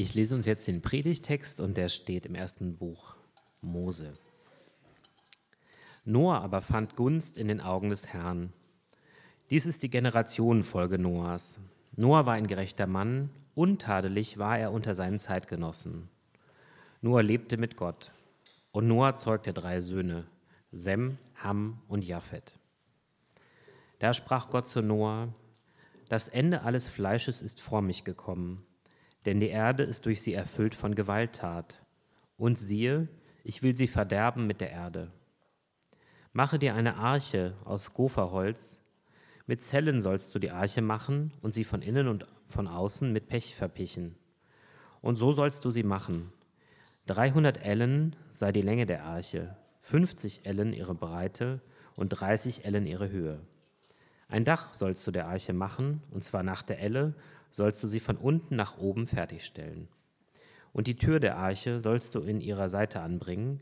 Ich lese uns jetzt den Predigtext und der steht im ersten Buch Mose. Noah aber fand Gunst in den Augen des Herrn. Dies ist die Generationenfolge Noahs. Noah war ein gerechter Mann, untadelig war er unter seinen Zeitgenossen. Noah lebte mit Gott. Und Noah zeugte drei Söhne, Sem, Ham und Japhet. Da sprach Gott zu Noah, das Ende alles Fleisches ist vor mich gekommen denn die Erde ist durch sie erfüllt von Gewalttat. Und siehe, ich will sie verderben mit der Erde. Mache dir eine Arche aus Gopherholz, mit Zellen sollst du die Arche machen und sie von innen und von außen mit Pech verpichen. Und so sollst du sie machen. 300 Ellen sei die Länge der Arche, 50 Ellen ihre Breite und 30 Ellen ihre Höhe. Ein Dach sollst du der Arche machen, und zwar nach der Elle sollst du sie von unten nach oben fertigstellen. Und die Tür der Arche sollst du in ihrer Seite anbringen,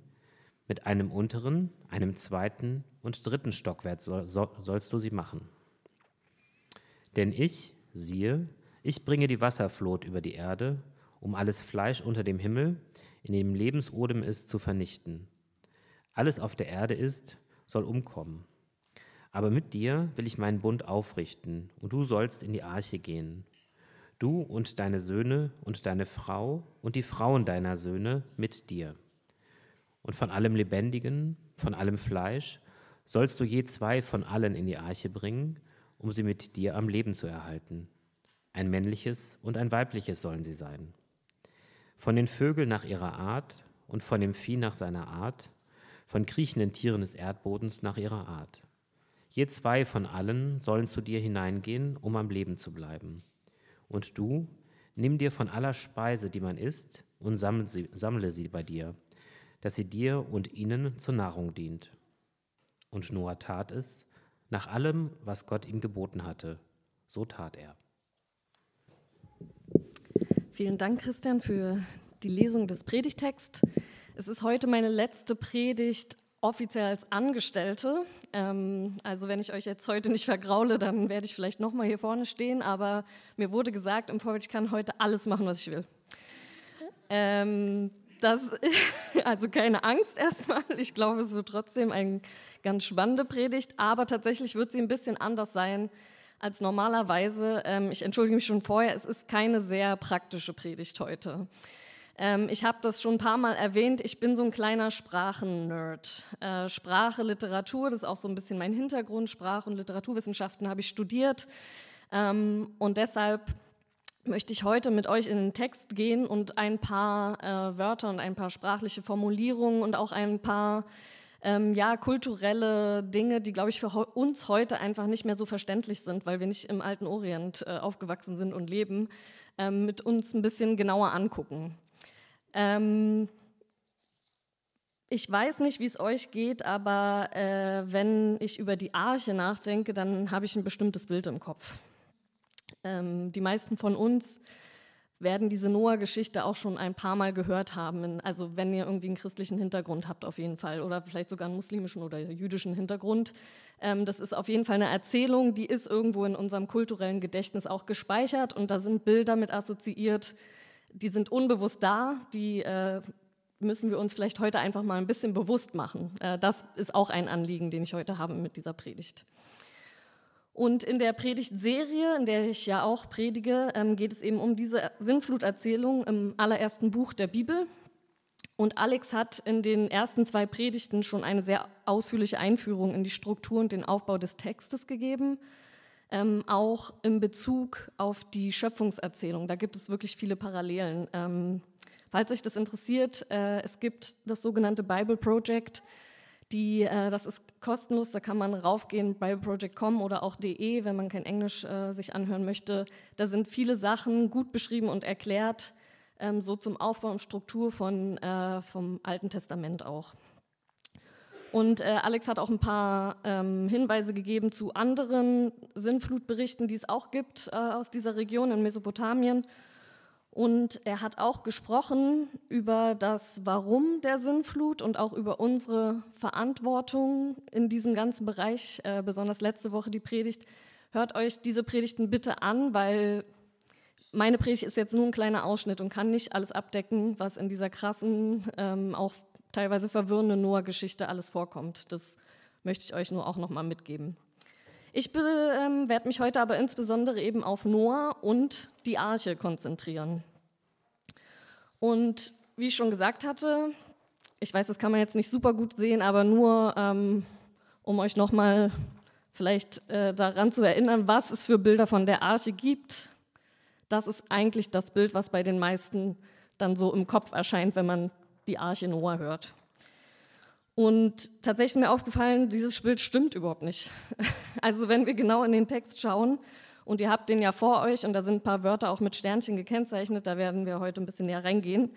mit einem unteren, einem zweiten und dritten Stockwerk sollst du sie machen. Denn ich, siehe, ich bringe die Wasserflut über die Erde, um alles Fleisch unter dem Himmel, in dem Lebensodem ist, zu vernichten. Alles auf der Erde ist, soll umkommen. Aber mit dir will ich meinen Bund aufrichten, und du sollst in die Arche gehen, du und deine Söhne und deine Frau und die Frauen deiner Söhne mit dir. Und von allem Lebendigen, von allem Fleisch, sollst du je zwei von allen in die Arche bringen, um sie mit dir am Leben zu erhalten. Ein männliches und ein weibliches sollen sie sein. Von den Vögeln nach ihrer Art und von dem Vieh nach seiner Art, von kriechenden Tieren des Erdbodens nach ihrer Art. Je zwei von allen sollen zu dir hineingehen, um am Leben zu bleiben. Und du, nimm dir von aller Speise, die man isst, und sammle sie, sammle sie bei dir, dass sie dir und ihnen zur Nahrung dient. Und Noah tat es, nach allem, was Gott ihm geboten hatte. So tat er. Vielen Dank, Christian, für die Lesung des Predigtexts. Es ist heute meine letzte Predigt offiziell als Angestellte. Ähm, also wenn ich euch jetzt heute nicht vergraule, dann werde ich vielleicht noch mal hier vorne stehen. Aber mir wurde gesagt im Vorfeld, ich kann heute alles machen, was ich will. Ähm, das, also keine Angst erstmal. Ich glaube, es wird trotzdem eine ganz spannende Predigt. Aber tatsächlich wird sie ein bisschen anders sein als normalerweise. Ähm, ich entschuldige mich schon vorher. Es ist keine sehr praktische Predigt heute. Ähm, ich habe das schon ein paar Mal erwähnt, ich bin so ein kleiner Sprachennerd. Äh, Sprache, Literatur, das ist auch so ein bisschen mein Hintergrund. Sprach- und Literaturwissenschaften habe ich studiert. Ähm, und deshalb möchte ich heute mit euch in den Text gehen und ein paar äh, Wörter und ein paar sprachliche Formulierungen und auch ein paar ähm, ja, kulturelle Dinge, die, glaube ich, für uns heute einfach nicht mehr so verständlich sind, weil wir nicht im alten Orient äh, aufgewachsen sind und leben, ähm, mit uns ein bisschen genauer angucken. Ähm, ich weiß nicht, wie es euch geht, aber äh, wenn ich über die Arche nachdenke, dann habe ich ein bestimmtes Bild im Kopf. Ähm, die meisten von uns werden diese Noah-Geschichte auch schon ein paar Mal gehört haben. Also wenn ihr irgendwie einen christlichen Hintergrund habt auf jeden Fall oder vielleicht sogar einen muslimischen oder jüdischen Hintergrund. Ähm, das ist auf jeden Fall eine Erzählung, die ist irgendwo in unserem kulturellen Gedächtnis auch gespeichert und da sind Bilder mit assoziiert, die sind unbewusst da, die äh, müssen wir uns vielleicht heute einfach mal ein bisschen bewusst machen. Äh, das ist auch ein Anliegen, den ich heute habe mit dieser Predigt. Und in der Predigtserie, in der ich ja auch predige, ähm, geht es eben um diese Sinnfluterzählung im allerersten Buch der Bibel. Und Alex hat in den ersten zwei Predigten schon eine sehr ausführliche Einführung in die Struktur und den Aufbau des Textes gegeben ähm, auch in Bezug auf die Schöpfungserzählung. Da gibt es wirklich viele Parallelen. Ähm, falls euch das interessiert, äh, es gibt das sogenannte Bible Project. Die, äh, das ist kostenlos, da kann man raufgehen, bibleproject.com oder auch de, wenn man kein Englisch äh, sich anhören möchte. Da sind viele Sachen gut beschrieben und erklärt, ähm, so zum Aufbau und Struktur von, äh, vom Alten Testament auch. Und äh, Alex hat auch ein paar ähm, Hinweise gegeben zu anderen Sinnflutberichten, die es auch gibt äh, aus dieser Region in Mesopotamien. Und er hat auch gesprochen über das Warum der Sinnflut und auch über unsere Verantwortung in diesem ganzen Bereich, äh, besonders letzte Woche die Predigt. Hört euch diese Predigten bitte an, weil meine Predigt ist jetzt nur ein kleiner Ausschnitt und kann nicht alles abdecken, was in dieser krassen, ähm, auch teilweise verwirrenden Noah-Geschichte alles vorkommt. Das möchte ich euch nur auch nochmal mitgeben. Ich ähm, werde mich heute aber insbesondere eben auf Noah und die Arche konzentrieren. Und wie ich schon gesagt hatte, ich weiß, das kann man jetzt nicht super gut sehen, aber nur ähm, um euch nochmal vielleicht äh, daran zu erinnern, was es für Bilder von der Arche gibt. Das ist eigentlich das Bild, was bei den meisten dann so im Kopf erscheint, wenn man die Arche Noah hört. Und tatsächlich ist mir aufgefallen, dieses Bild stimmt überhaupt nicht. Also wenn wir genau in den Text schauen, und ihr habt den ja vor euch, und da sind ein paar Wörter auch mit Sternchen gekennzeichnet, da werden wir heute ein bisschen näher reingehen,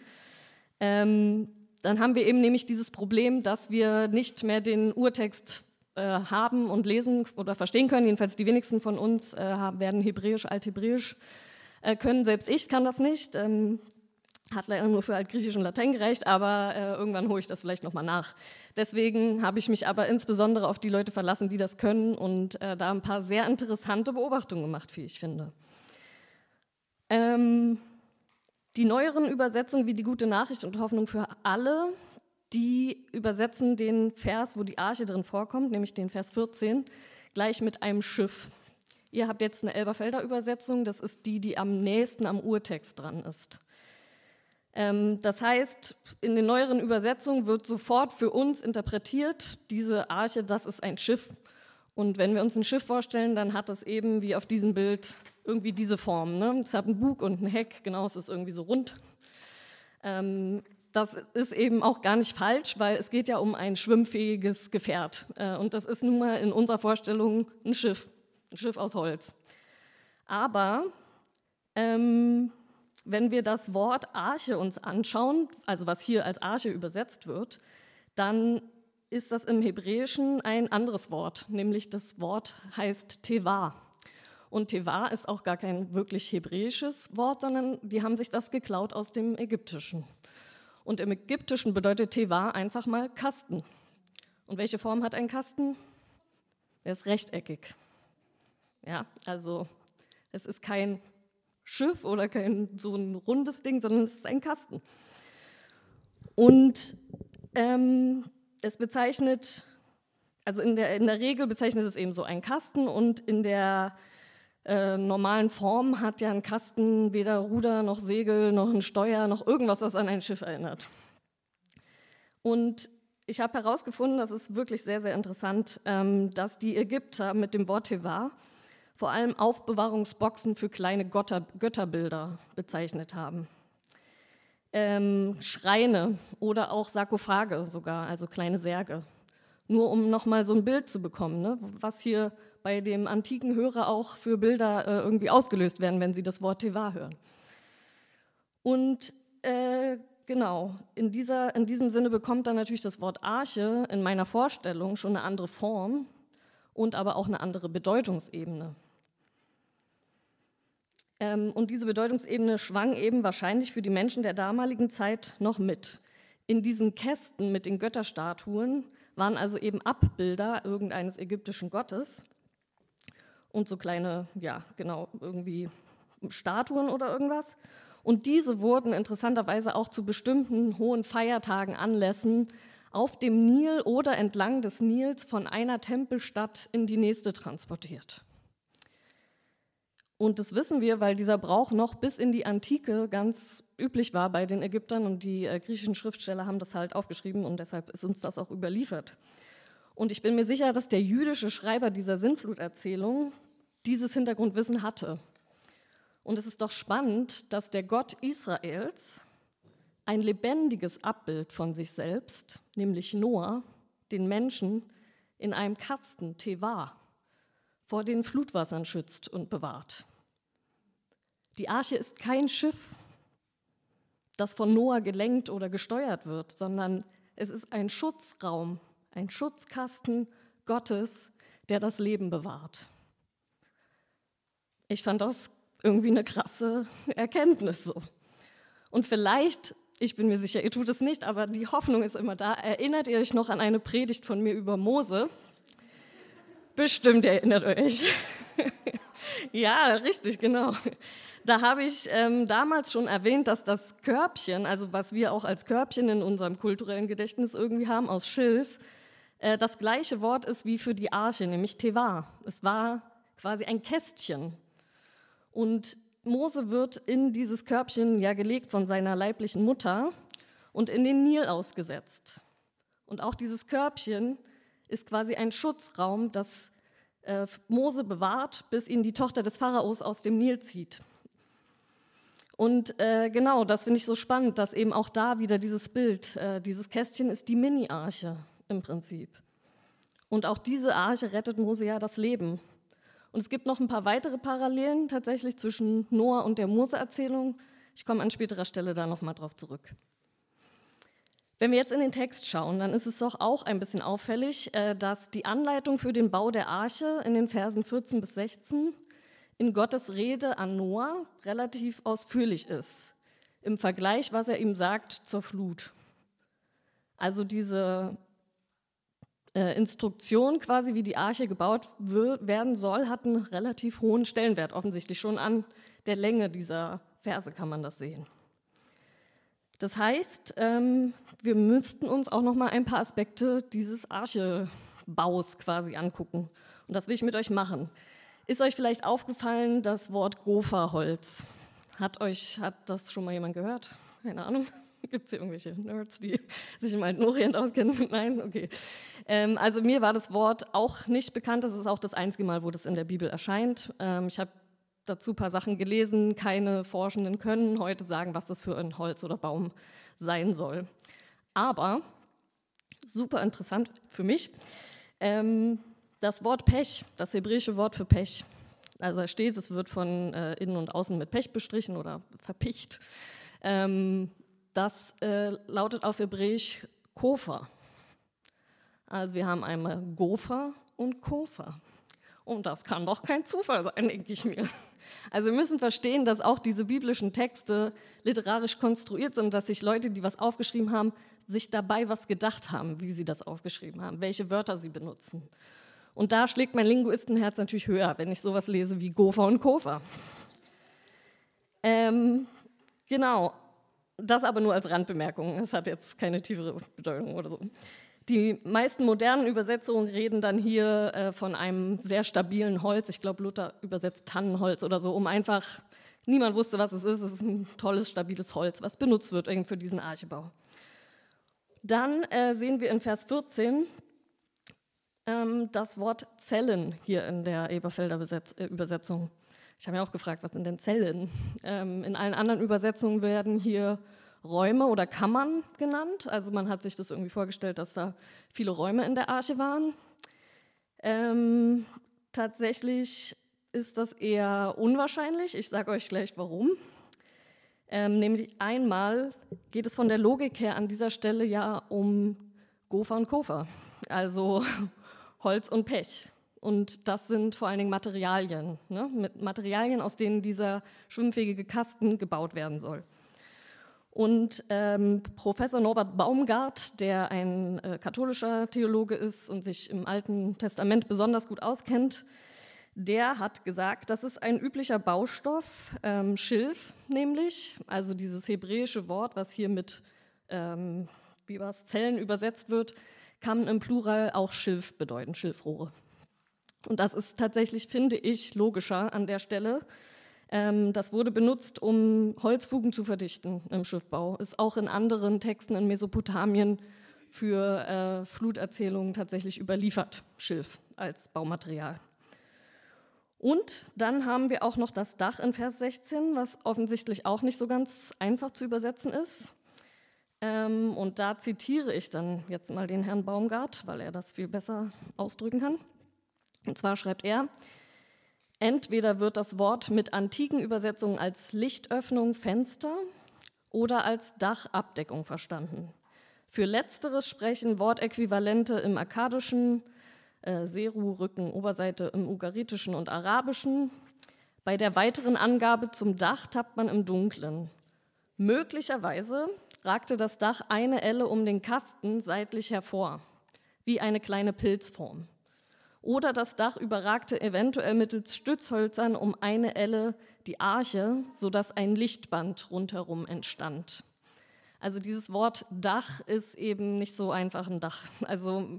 ähm, dann haben wir eben nämlich dieses Problem, dass wir nicht mehr den Urtext äh, haben und lesen oder verstehen können. Jedenfalls die wenigsten von uns äh, werden Hebräisch, Althebräisch äh, können. Selbst ich kann das nicht. Ähm, hat leider nur für Altgriechisch und Latein gereicht, aber äh, irgendwann hole ich das vielleicht nochmal nach. Deswegen habe ich mich aber insbesondere auf die Leute verlassen, die das können und äh, da ein paar sehr interessante Beobachtungen gemacht, wie ich finde. Ähm, die neueren Übersetzungen wie die gute Nachricht und Hoffnung für alle, die übersetzen den Vers, wo die Arche drin vorkommt, nämlich den Vers 14, gleich mit einem Schiff. Ihr habt jetzt eine Elberfelder Übersetzung, das ist die, die am nächsten am Urtext dran ist. Ähm, das heißt, in den neueren Übersetzungen wird sofort für uns interpretiert, diese Arche, das ist ein Schiff. Und wenn wir uns ein Schiff vorstellen, dann hat es eben wie auf diesem Bild irgendwie diese Form. Ne? Es hat einen Bug und ein Heck, genau, es ist irgendwie so rund. Ähm, das ist eben auch gar nicht falsch, weil es geht ja um ein schwimmfähiges Gefährt. Äh, und das ist nun mal in unserer Vorstellung ein Schiff, ein Schiff aus Holz. Aber ähm, wenn wir das Wort Arche uns anschauen, also was hier als Arche übersetzt wird, dann ist das im Hebräischen ein anderes Wort, nämlich das Wort heißt Teva. Und Teva ist auch gar kein wirklich hebräisches Wort, sondern die haben sich das geklaut aus dem Ägyptischen. Und im Ägyptischen bedeutet Teva einfach mal Kasten. Und welche Form hat ein Kasten? Er ist rechteckig. Ja, also es ist kein Schiff oder kein so ein rundes Ding, sondern es ist ein Kasten. Und ähm, es bezeichnet, also in der, in der Regel bezeichnet es eben so einen Kasten und in der äh, normalen Form hat ja ein Kasten weder Ruder noch Segel noch ein Steuer noch irgendwas, was an ein Schiff erinnert. Und ich habe herausgefunden, das ist wirklich sehr, sehr interessant, ähm, dass die Ägypter mit dem Wort Teva vor allem Aufbewahrungsboxen für kleine Götter, Götterbilder bezeichnet haben. Ähm, Schreine oder auch Sarkophage sogar, also kleine Särge. Nur um nochmal so ein Bild zu bekommen, ne? was hier bei dem antiken Hörer auch für Bilder äh, irgendwie ausgelöst werden, wenn sie das Wort Teva hören. Und äh, genau, in, dieser, in diesem Sinne bekommt dann natürlich das Wort Arche in meiner Vorstellung schon eine andere Form und aber auch eine andere Bedeutungsebene. Ähm, und diese Bedeutungsebene schwang eben wahrscheinlich für die Menschen der damaligen Zeit noch mit. In diesen Kästen mit den Götterstatuen waren also eben Abbilder irgendeines ägyptischen Gottes und so kleine, ja, genau, irgendwie Statuen oder irgendwas. Und diese wurden interessanterweise auch zu bestimmten hohen Feiertagen, Anlässen auf dem Nil oder entlang des Nils von einer Tempelstadt in die nächste transportiert. Und das wissen wir, weil dieser Brauch noch bis in die Antike ganz üblich war bei den Ägyptern und die äh, griechischen Schriftsteller haben das halt aufgeschrieben und deshalb ist uns das auch überliefert. Und ich bin mir sicher, dass der jüdische Schreiber dieser Sinnfluterzählung dieses Hintergrundwissen hatte. Und es ist doch spannend, dass der Gott Israels ein lebendiges Abbild von sich selbst, nämlich Noah, den Menschen, in einem Kasten, Teva, vor den Flutwassern schützt und bewahrt. Die Arche ist kein Schiff, das von Noah gelenkt oder gesteuert wird, sondern es ist ein Schutzraum, ein Schutzkasten Gottes, der das Leben bewahrt. Ich fand das irgendwie eine krasse Erkenntnis so. Und vielleicht, ich bin mir sicher, ihr tut es nicht, aber die Hoffnung ist immer da. Erinnert ihr euch noch an eine Predigt von mir über Mose? Bestimmt erinnert euch. ja, richtig, genau. Da habe ich ähm, damals schon erwähnt, dass das Körbchen, also was wir auch als Körbchen in unserem kulturellen Gedächtnis irgendwie haben, aus Schilf, äh, das gleiche Wort ist wie für die Arche, nämlich Teva. Es war quasi ein Kästchen. Und Mose wird in dieses Körbchen ja gelegt von seiner leiblichen Mutter und in den Nil ausgesetzt. Und auch dieses Körbchen ist quasi ein Schutzraum, das äh, Mose bewahrt, bis ihn die Tochter des Pharaos aus dem Nil zieht. Und äh, genau, das finde ich so spannend, dass eben auch da wieder dieses Bild, äh, dieses Kästchen ist die Mini-Arche im Prinzip. Und auch diese Arche rettet Mose ja das Leben. Und es gibt noch ein paar weitere Parallelen tatsächlich zwischen Noah und der Mose-Erzählung. Ich komme an späterer Stelle da nochmal drauf zurück. Wenn wir jetzt in den Text schauen, dann ist es doch auch ein bisschen auffällig, äh, dass die Anleitung für den Bau der Arche in den Versen 14 bis 16 in Gottes Rede an Noah relativ ausführlich ist, im Vergleich, was er ihm sagt zur Flut. Also diese äh, Instruktion quasi, wie die Arche gebaut werden soll, hat einen relativ hohen Stellenwert, offensichtlich schon an der Länge dieser Verse kann man das sehen. Das heißt, ähm, wir müssten uns auch noch mal ein paar Aspekte dieses Archebaus quasi angucken. Und das will ich mit euch machen. Ist euch vielleicht aufgefallen das Wort Gopherholz? Hat euch hat das schon mal jemand gehört? Keine Ahnung. Gibt es hier irgendwelche Nerds, die sich im Alten Orient auskennen? Nein? Okay. Ähm, also mir war das Wort auch nicht bekannt. Das ist auch das einzige Mal, wo das in der Bibel erscheint. Ähm, ich habe dazu ein paar Sachen gelesen. Keine Forschenden können heute sagen, was das für ein Holz oder Baum sein soll. Aber, super interessant für mich, ähm, das Wort Pech, das hebräische Wort für Pech, also da steht, es wird von äh, innen und außen mit Pech bestrichen oder verpicht. Ähm, das äh, lautet auf Hebräisch Kofa. Also wir haben einmal Gopher und Kofa. Und das kann doch kein Zufall sein, denke ich mir. Also wir müssen verstehen, dass auch diese biblischen Texte literarisch konstruiert sind, dass sich Leute, die was aufgeschrieben haben, sich dabei was gedacht haben, wie sie das aufgeschrieben haben, welche Wörter sie benutzen. Und da schlägt mein Linguistenherz natürlich höher, wenn ich sowas lese wie Gopher und Kofa. Ähm, genau, das aber nur als Randbemerkung. Es hat jetzt keine tiefere Bedeutung oder so. Die meisten modernen Übersetzungen reden dann hier äh, von einem sehr stabilen Holz. Ich glaube, Luther übersetzt Tannenholz oder so, um einfach, niemand wusste, was es ist. Es ist ein tolles, stabiles Holz, was benutzt wird für diesen Archebau. Dann äh, sehen wir in Vers 14 ähm, das Wort Zellen hier in der Eberfelder Besetz äh, Übersetzung. Ich habe mir auch gefragt, was sind denn Zellen? Ähm, in allen anderen Übersetzungen werden hier Räume oder Kammern genannt. Also man hat sich das irgendwie vorgestellt, dass da viele Räume in der Arche waren. Ähm, tatsächlich ist das eher unwahrscheinlich. Ich sage euch gleich warum. Ähm, nämlich einmal geht es von der Logik her an dieser Stelle ja um Gopher und Kofer, also Holz und Pech. Und das sind vor allen Dingen Materialien, ne? mit Materialien, aus denen dieser schwimmfähige Kasten gebaut werden soll. Und ähm, Professor Norbert Baumgart, der ein äh, katholischer Theologe ist und sich im Alten Testament besonders gut auskennt, der hat gesagt, das ist ein üblicher Baustoff, ähm, Schilf nämlich, also dieses hebräische Wort, was hier mit, ähm, wie Zellen übersetzt wird, kann im Plural auch Schilf bedeuten, Schilfrohre. Und das ist tatsächlich, finde ich, logischer an der Stelle, ähm, das wurde benutzt, um Holzfugen zu verdichten im Schiffbau. Ist auch in anderen Texten in Mesopotamien für äh, Fluterzählungen tatsächlich überliefert, Schilf als Baumaterial. Und dann haben wir auch noch das Dach in Vers 16, was offensichtlich auch nicht so ganz einfach zu übersetzen ist. Ähm, und da zitiere ich dann jetzt mal den Herrn Baumgart, weil er das viel besser ausdrücken kann. Und zwar schreibt er, Entweder wird das Wort mit antiken Übersetzungen als Lichtöffnung, Fenster oder als Dachabdeckung verstanden. Für letzteres sprechen Wortäquivalente im Akkadischen, äh, Seru, Rücken, Oberseite im Ugaritischen und Arabischen. Bei der weiteren Angabe zum Dach tappt man im Dunklen. Möglicherweise ragte das Dach eine Elle um den Kasten seitlich hervor, wie eine kleine Pilzform. oder das Dach überragte eventuell mittels Stützhölzern um eine Elle die Arche, sodass ein Lichtband rundherum entstand. Also dieses Wort Dach ist eben nicht so einfach ein Dach. Also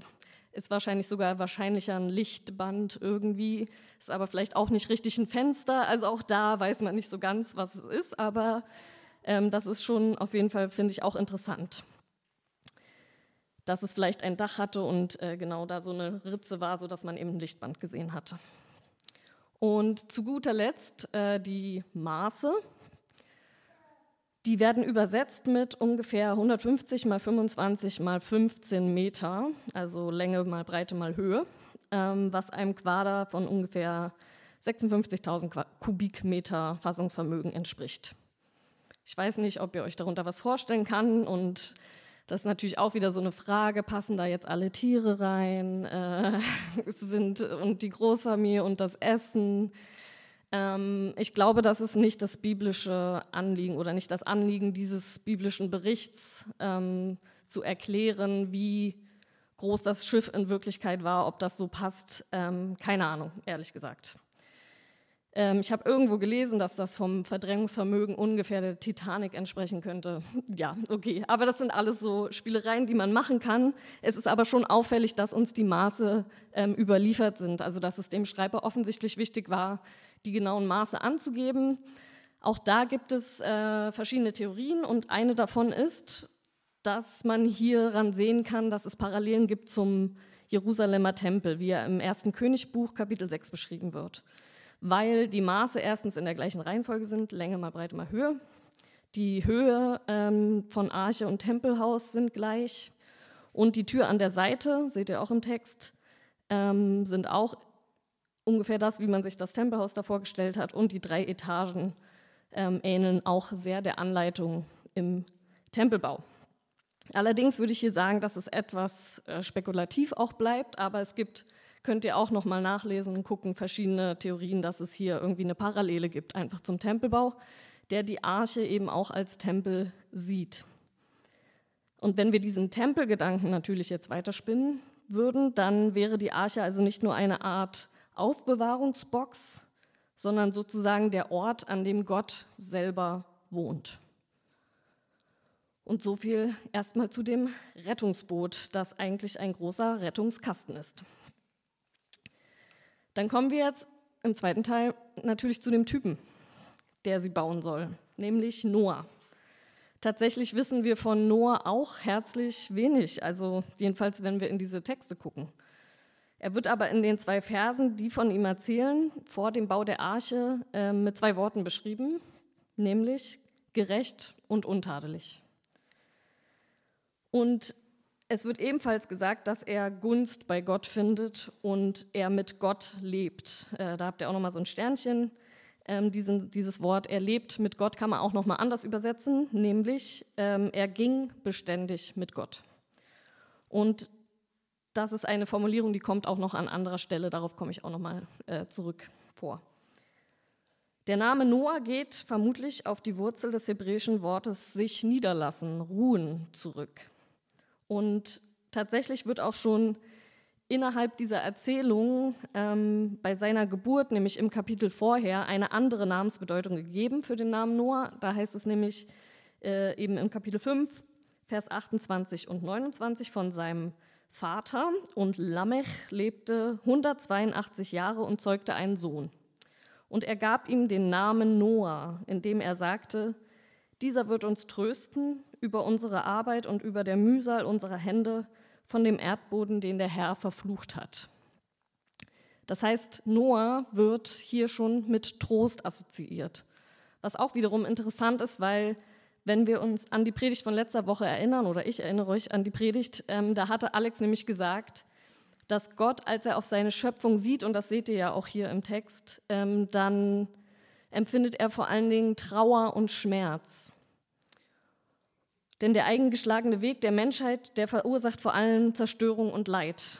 ist wahrscheinlich sogar wahrscheinlicher ein Lichtband irgendwie, ist aber vielleicht auch nicht richtig ein Fenster. Also auch da weiß man nicht so ganz, was es ist, aber ähm, das ist schon auf jeden Fall, finde ich, auch interessant dass es vielleicht ein Dach hatte und äh, genau da so eine Ritze war, sodass man eben ein Lichtband gesehen hatte. Und zu guter Letzt äh, die Maße. Die werden übersetzt mit ungefähr 150 mal 25 mal 15 Meter, also Länge mal Breite mal Höhe, ähm, was einem Quader von ungefähr 56.000 Kubikmeter Fassungsvermögen entspricht. Ich weiß nicht, ob ihr euch darunter was vorstellen kann und das ist natürlich auch wieder so eine Frage, passen da jetzt alle Tiere rein? Äh, sind, und die Großfamilie und das Essen? Ähm, ich glaube, das ist nicht das biblische Anliegen oder nicht das Anliegen dieses biblischen Berichts ähm, zu erklären, wie groß das Schiff in Wirklichkeit war, ob das so passt. Ähm, keine Ahnung, ehrlich gesagt. Ähm, ich habe irgendwo gelesen, dass das vom Verdrängungsvermögen ungefähr der Titanic entsprechen könnte. Ja, okay. Aber das sind alles so Spielereien, die man machen kann. Es ist aber schon auffällig, dass uns die Maße ähm, überliefert sind. Also, dass es dem Schreiber offensichtlich wichtig war, die genauen Maße anzugeben. Auch da gibt es äh, verschiedene Theorien und eine davon ist, dass man hieran sehen kann, dass es Parallelen gibt zum Jerusalemer Tempel, wie er im ersten Königbuch Kapitel 6 beschrieben wird weil die Maße erstens in der gleichen Reihenfolge sind, Länge mal Breite mal Höhe. Die Höhe ähm, von Arche und Tempelhaus sind gleich. Und die Tür an der Seite, seht ihr auch im Text, ähm, sind auch ungefähr das, wie man sich das Tempelhaus da vorgestellt hat. Und die drei Etagen ähm, ähneln auch sehr der Anleitung im Tempelbau. Allerdings würde ich hier sagen, dass es etwas äh, spekulativ auch bleibt, aber es gibt könnt ihr auch noch mal nachlesen und gucken, verschiedene Theorien, dass es hier irgendwie eine Parallele gibt, einfach zum Tempelbau, der die Arche eben auch als Tempel sieht. Und wenn wir diesen Tempelgedanken natürlich jetzt weiterspinnen würden, dann wäre die Arche also nicht nur eine Art Aufbewahrungsbox, sondern sozusagen der Ort, an dem Gott selber wohnt. Und so viel erstmal zu dem Rettungsboot, das eigentlich ein großer Rettungskasten ist. Dann kommen wir jetzt im zweiten Teil natürlich zu dem Typen, der sie bauen soll, nämlich Noah. Tatsächlich wissen wir von Noah auch herzlich wenig, also jedenfalls, wenn wir in diese Texte gucken. Er wird aber in den zwei Versen, die von ihm erzählen, vor dem Bau der Arche äh, mit zwei Worten beschrieben, nämlich gerecht und untadelig. Und es wird ebenfalls gesagt, dass er Gunst bei Gott findet und er mit Gott lebt. Äh, da habt ihr auch nochmal so ein Sternchen. Ähm, diesen, dieses Wort, er lebt mit Gott, kann man auch nochmal anders übersetzen, nämlich ähm, er ging beständig mit Gott. Und das ist eine Formulierung, die kommt auch noch an anderer Stelle, darauf komme ich auch nochmal äh, zurück vor. Der Name Noah geht vermutlich auf die Wurzel des hebräischen Wortes sich niederlassen, ruhen zurück. Und tatsächlich wird auch schon innerhalb dieser Erzählung ähm, bei seiner Geburt, nämlich im Kapitel vorher, eine andere Namensbedeutung gegeben für den Namen Noah. Da heißt es nämlich äh, eben im Kapitel 5, Vers 28 und 29 von seinem Vater. Und Lamech lebte 182 Jahre und zeugte einen Sohn. Und er gab ihm den Namen Noah, indem er sagte, dieser wird uns trösten über unsere Arbeit und über der Mühsal unserer Hände von dem Erdboden, den der Herr verflucht hat. Das heißt, Noah wird hier schon mit Trost assoziiert. Was auch wiederum interessant ist, weil wenn wir uns an die Predigt von letzter Woche erinnern, oder ich erinnere euch an die Predigt, ähm, da hatte Alex nämlich gesagt, dass Gott, als er auf seine Schöpfung sieht, und das seht ihr ja auch hier im Text, ähm, dann empfindet er vor allen Dingen Trauer und Schmerz. Denn der eigengeschlagene Weg der Menschheit, der verursacht vor allem Zerstörung und Leid.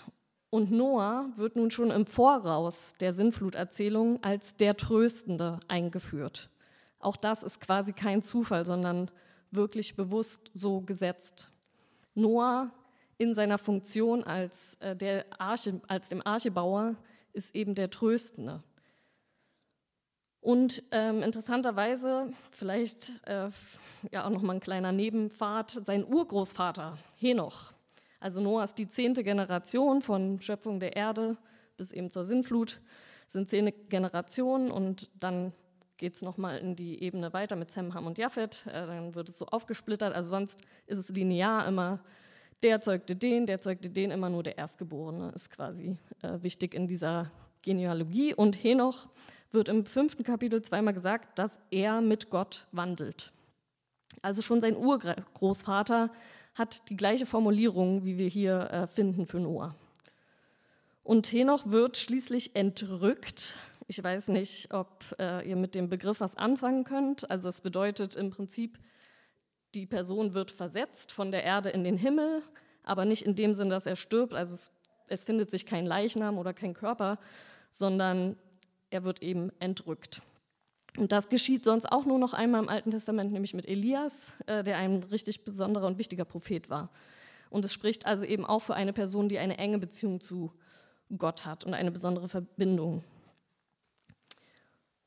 Und Noah wird nun schon im Voraus der Sintfluterzählung als der Tröstende eingeführt. Auch das ist quasi kein Zufall, sondern wirklich bewusst so gesetzt. Noah in seiner Funktion als, äh, der Arche, als dem Archebauer ist eben der Tröstende. Und ähm, interessanterweise, vielleicht äh, ja auch nochmal ein kleiner Nebenfahrt, sein Urgroßvater Henoch. Also Noah ist die zehnte Generation von Schöpfung der Erde bis eben zur Sintflut, sind zehn Generationen und dann geht es nochmal in die Ebene weiter mit Sem, Ham und Japhet. Äh, dann wird es so aufgesplittert. Also sonst ist es linear immer, der zeugte den, der zeugte den, immer nur der Erstgeborene ist quasi äh, wichtig in dieser Genealogie. Und Henoch wird im fünften Kapitel zweimal gesagt, dass er mit Gott wandelt. Also schon sein Urgroßvater hat die gleiche Formulierung, wie wir hier äh, finden für Noah. Und Henoch wird schließlich entrückt. Ich weiß nicht, ob äh, ihr mit dem Begriff was anfangen könnt. Also es bedeutet im Prinzip, die Person wird versetzt von der Erde in den Himmel, aber nicht in dem Sinn, dass er stirbt. Also es, es findet sich kein Leichnam oder kein Körper, sondern er wird eben entrückt. Und das geschieht sonst auch nur noch einmal im Alten Testament, nämlich mit Elias, äh, der ein richtig besonderer und wichtiger Prophet war. Und es spricht also eben auch für eine Person, die eine enge Beziehung zu Gott hat und eine besondere Verbindung.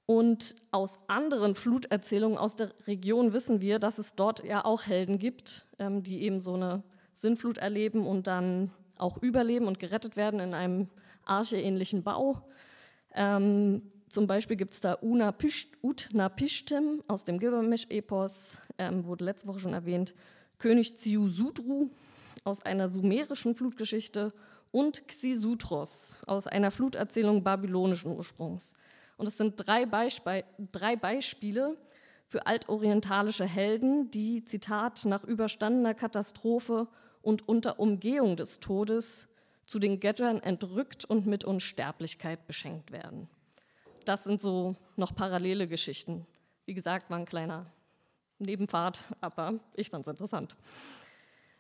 Und aus anderen Fluterzählungen aus der Region wissen wir, dass es dort ja auch Helden gibt, ähm, die eben so eine Sintflut erleben und dann auch überleben und gerettet werden in einem archeähnlichen Bau. Ähm, zum Beispiel gibt es da Utnapishtim aus dem Gilgamesch-Epos, ähm, wurde letzte Woche schon erwähnt, König Ziusudru aus einer sumerischen Flutgeschichte und Xisutros aus einer Fluterzählung babylonischen Ursprungs. Und es sind drei, Beispe drei Beispiele für altorientalische Helden, die, Zitat, nach überstandener Katastrophe und unter Umgehung des Todes zu den Göttern entrückt und mit Unsterblichkeit beschenkt werden. Das sind so noch parallele Geschichten. Wie gesagt, war ein kleiner Nebenfahrt, aber ich fand es interessant.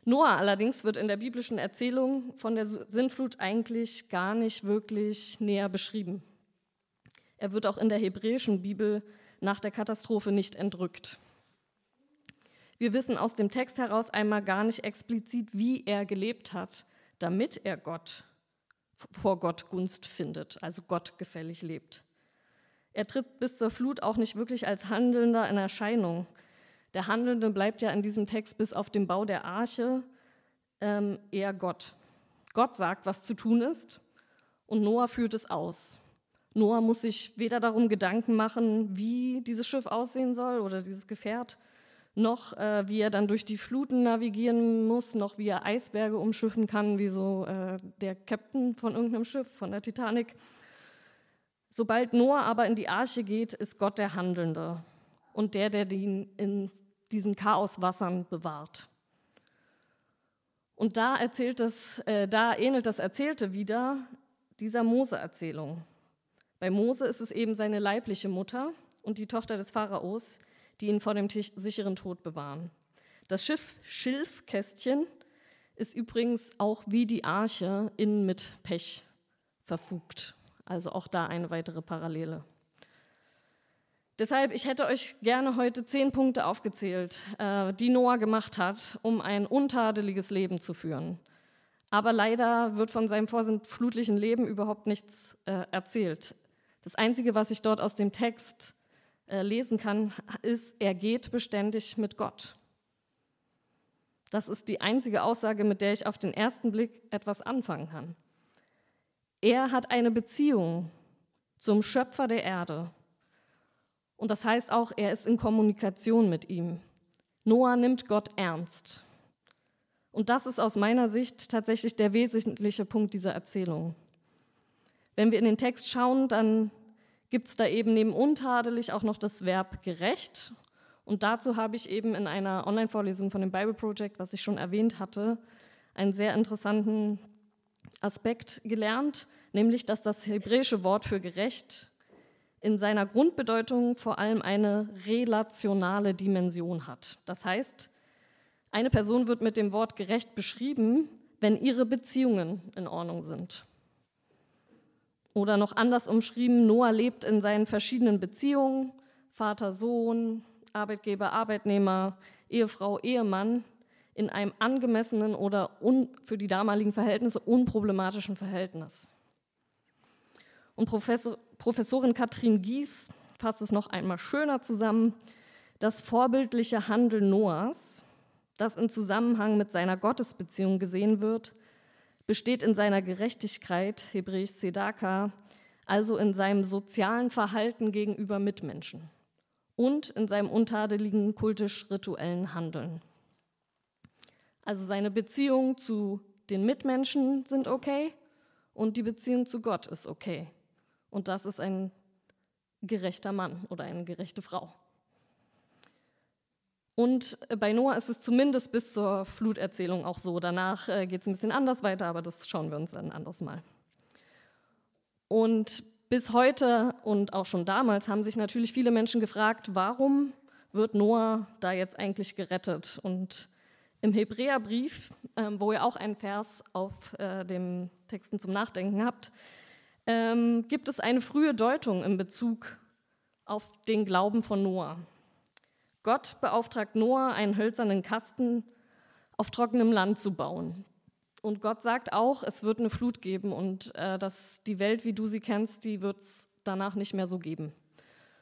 Noah allerdings wird in der biblischen Erzählung von der Sintflut eigentlich gar nicht wirklich näher beschrieben. Er wird auch in der hebräischen Bibel nach der Katastrophe nicht entrückt. Wir wissen aus dem Text heraus einmal gar nicht explizit, wie er gelebt hat, damit er Gott vor Gott Gunst findet, also Gott gefällig lebt. Er tritt bis zur Flut auch nicht wirklich als Handelnder in Erscheinung. Der Handelnde bleibt ja in diesem Text bis auf den Bau der Arche ähm, eher Gott. Gott sagt, was zu tun ist, und Noah führt es aus. Noah muss sich weder darum Gedanken machen, wie dieses Schiff aussehen soll oder dieses Gefährt, noch äh, wie er dann durch die Fluten navigieren muss, noch wie er Eisberge umschiffen kann, wie so äh, der Captain von irgendeinem Schiff, von der Titanic. Sobald Noah aber in die Arche geht, ist Gott der Handelnde und der, der ihn in diesen Chaoswassern bewahrt. Und da, erzählt das, äh, da ähnelt das Erzählte wieder dieser Mose-Erzählung. Bei Mose ist es eben seine leibliche Mutter und die Tochter des Pharaos, die ihn vor dem sicheren Tod bewahren. Das Schiff Schilfkästchen ist übrigens auch wie die Arche innen mit Pech verfugt. Also auch da eine weitere Parallele. Deshalb, ich hätte euch gerne heute zehn Punkte aufgezählt, äh, die Noah gemacht hat, um ein untadeliges Leben zu führen. Aber leider wird von seinem vorsintflutlichen Leben überhaupt nichts äh, erzählt. Das Einzige, was ich dort aus dem Text äh, lesen kann, ist, er geht beständig mit Gott. Das ist die einzige Aussage, mit der ich auf den ersten Blick etwas anfangen kann. Er hat eine Beziehung zum Schöpfer der Erde. Und das heißt auch, er ist in Kommunikation mit ihm. Noah nimmt Gott ernst. Und das ist aus meiner Sicht tatsächlich der wesentliche Punkt dieser Erzählung. Wenn wir in den Text schauen, dann gibt es da eben neben untadelig auch noch das Verb gerecht. Und dazu habe ich eben in einer Online-Vorlesung von dem Bible Project, was ich schon erwähnt hatte, einen sehr interessanten Aspekt gelernt, nämlich dass das hebräische Wort für gerecht in seiner Grundbedeutung vor allem eine relationale Dimension hat. Das heißt, eine Person wird mit dem Wort gerecht beschrieben, wenn ihre Beziehungen in Ordnung sind. Oder noch anders umschrieben, Noah lebt in seinen verschiedenen Beziehungen, Vater, Sohn, Arbeitgeber, Arbeitnehmer, Ehefrau, Ehemann, in einem angemessenen oder für die damaligen Verhältnisse unproblematischen Verhältnis. Und Professor, Professorin Katrin Gies fasst es noch einmal schöner zusammen. Das vorbildliche Handeln Noahs, das in Zusammenhang mit seiner Gottesbeziehung gesehen wird, besteht in seiner Gerechtigkeit, hebräisch Sedaka, also in seinem sozialen Verhalten gegenüber Mitmenschen und in seinem untadeligen kultisch-rituellen Handeln. Also seine Beziehungen zu den Mitmenschen sind okay und die Beziehung zu Gott ist okay. Und das ist ein gerechter Mann oder eine gerechte Frau. Und bei Noah ist es zumindest bis zur Fluterzählung auch so. Danach äh, geht es ein bisschen anders weiter, aber das schauen wir uns dann ein anderes Mal. Und bis heute und auch schon damals haben sich natürlich viele Menschen gefragt, warum wird Noah da jetzt eigentlich gerettet? Und im Hebräerbrief, ähm, wo ihr auch einen Vers auf äh, dem Texten zum Nachdenken habt, ähm, gibt es eine frühe Deutung in Bezug auf den Glauben von Noah. Gott beauftragt Noah, einen hölzernen Kasten auf trockenem Land zu bauen. Und Gott sagt auch, es wird eine Flut geben und äh, dass die Welt, wie du sie kennst, die wird es danach nicht mehr so geben.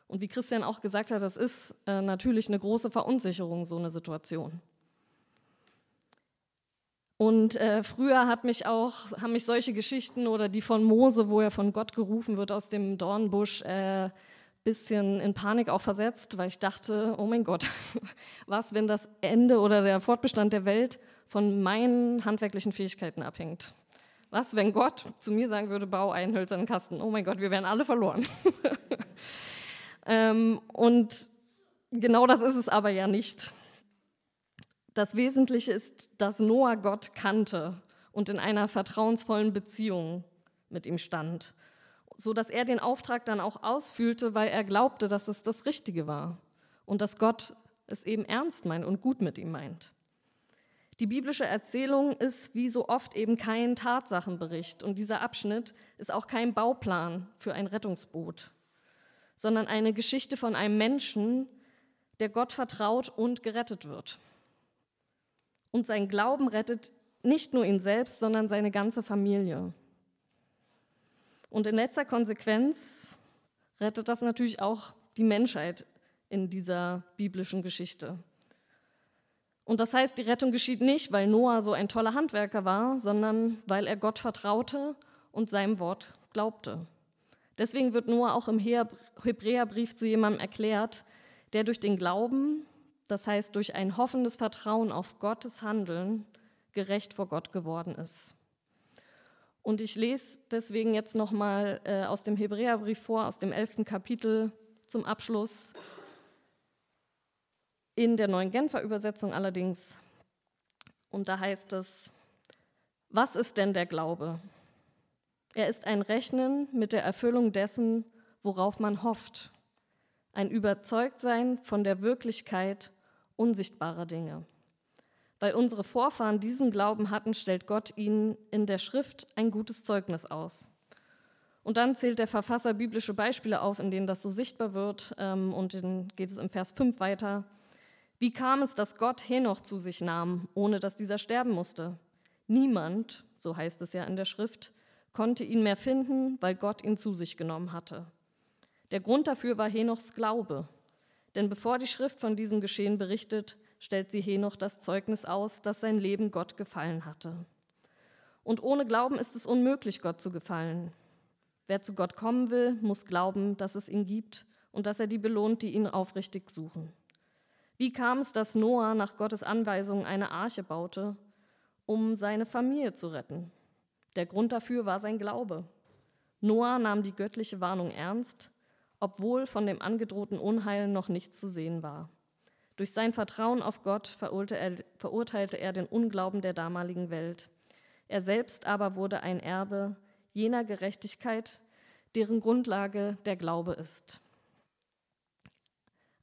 Und wie Christian auch gesagt hat, das ist äh, natürlich eine große Verunsicherung, so eine Situation. Und äh, früher hat mich auch, haben mich solche Geschichten oder die von Mose, wo er von Gott gerufen wird aus dem Dornbusch, äh, bisschen in Panik auch versetzt, weil ich dachte, oh mein Gott, was, wenn das Ende oder der Fortbestand der Welt von meinen handwerklichen Fähigkeiten abhängt? Was, wenn Gott zu mir sagen würde, bau einen hölzernen Kasten? Oh mein Gott, wir wären alle verloren. ähm, und genau das ist es aber ja nicht. Das Wesentliche ist, dass Noah Gott kannte und in einer vertrauensvollen Beziehung mit ihm stand, so dass er den Auftrag dann auch ausfühlte, weil er glaubte, dass es das Richtige war und dass Gott es eben ernst meint und gut mit ihm meint. Die biblische Erzählung ist wie so oft eben kein Tatsachenbericht und dieser Abschnitt ist auch kein Bauplan für ein Rettungsboot, sondern eine Geschichte von einem Menschen, der Gott vertraut und gerettet wird. Und sein Glauben rettet nicht nur ihn selbst, sondern seine ganze Familie. Und in letzter Konsequenz rettet das natürlich auch die Menschheit in dieser biblischen Geschichte. Und das heißt, die Rettung geschieht nicht, weil Noah so ein toller Handwerker war, sondern weil er Gott vertraute und seinem Wort glaubte. Deswegen wird Noah auch im Hebräerbrief zu jemandem erklärt, der durch den Glauben, das heißt durch ein hoffendes Vertrauen auf Gottes Handeln, gerecht vor Gott geworden ist. Und ich lese deswegen jetzt nochmal äh, aus dem Hebräerbrief vor, aus dem elften Kapitel zum Abschluss in der neuen Genfer Übersetzung allerdings. Und da heißt es, was ist denn der Glaube? Er ist ein Rechnen mit der Erfüllung dessen, worauf man hofft, ein Überzeugtsein von der Wirklichkeit unsichtbarer Dinge. Weil unsere Vorfahren diesen Glauben hatten, stellt Gott ihnen in der Schrift ein gutes Zeugnis aus. Und dann zählt der Verfasser biblische Beispiele auf, in denen das so sichtbar wird. Ähm, und dann geht es im Vers 5 weiter. Wie kam es, dass Gott Henoch zu sich nahm, ohne dass dieser sterben musste? Niemand, so heißt es ja in der Schrift, konnte ihn mehr finden, weil Gott ihn zu sich genommen hatte. Der Grund dafür war Henochs Glaube. Denn bevor die Schrift von diesem Geschehen berichtet, stellt sie Henoch das Zeugnis aus, dass sein Leben Gott gefallen hatte. Und ohne Glauben ist es unmöglich, Gott zu gefallen. Wer zu Gott kommen will, muss glauben, dass es ihn gibt und dass er die belohnt, die ihn aufrichtig suchen. Wie kam es, dass Noah nach Gottes Anweisung eine Arche baute, um seine Familie zu retten? Der Grund dafür war sein Glaube. Noah nahm die göttliche Warnung ernst, obwohl von dem angedrohten Unheil noch nichts zu sehen war. Durch sein Vertrauen auf Gott verurteilte er den Unglauben der damaligen Welt. Er selbst aber wurde ein Erbe jener Gerechtigkeit, deren Grundlage der Glaube ist.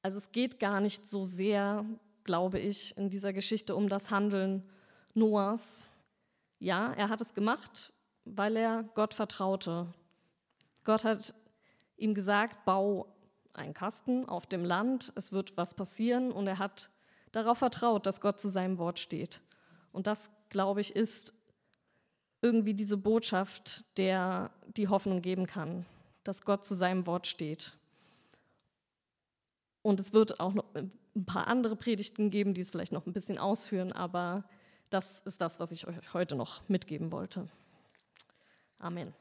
Also es geht gar nicht so sehr, glaube ich, in dieser Geschichte um das Handeln Noahs. Ja, er hat es gemacht, weil er Gott vertraute. Gott hat ihm gesagt, bau einen Kasten auf dem Land, es wird was passieren und er hat darauf vertraut, dass Gott zu seinem Wort steht. Und das, glaube ich, ist irgendwie diese Botschaft, der die Hoffnung geben kann, dass Gott zu seinem Wort steht. Und es wird auch noch ein paar andere Predigten geben, die es vielleicht noch ein bisschen ausführen, aber das ist das, was ich euch heute noch mitgeben wollte. Amen.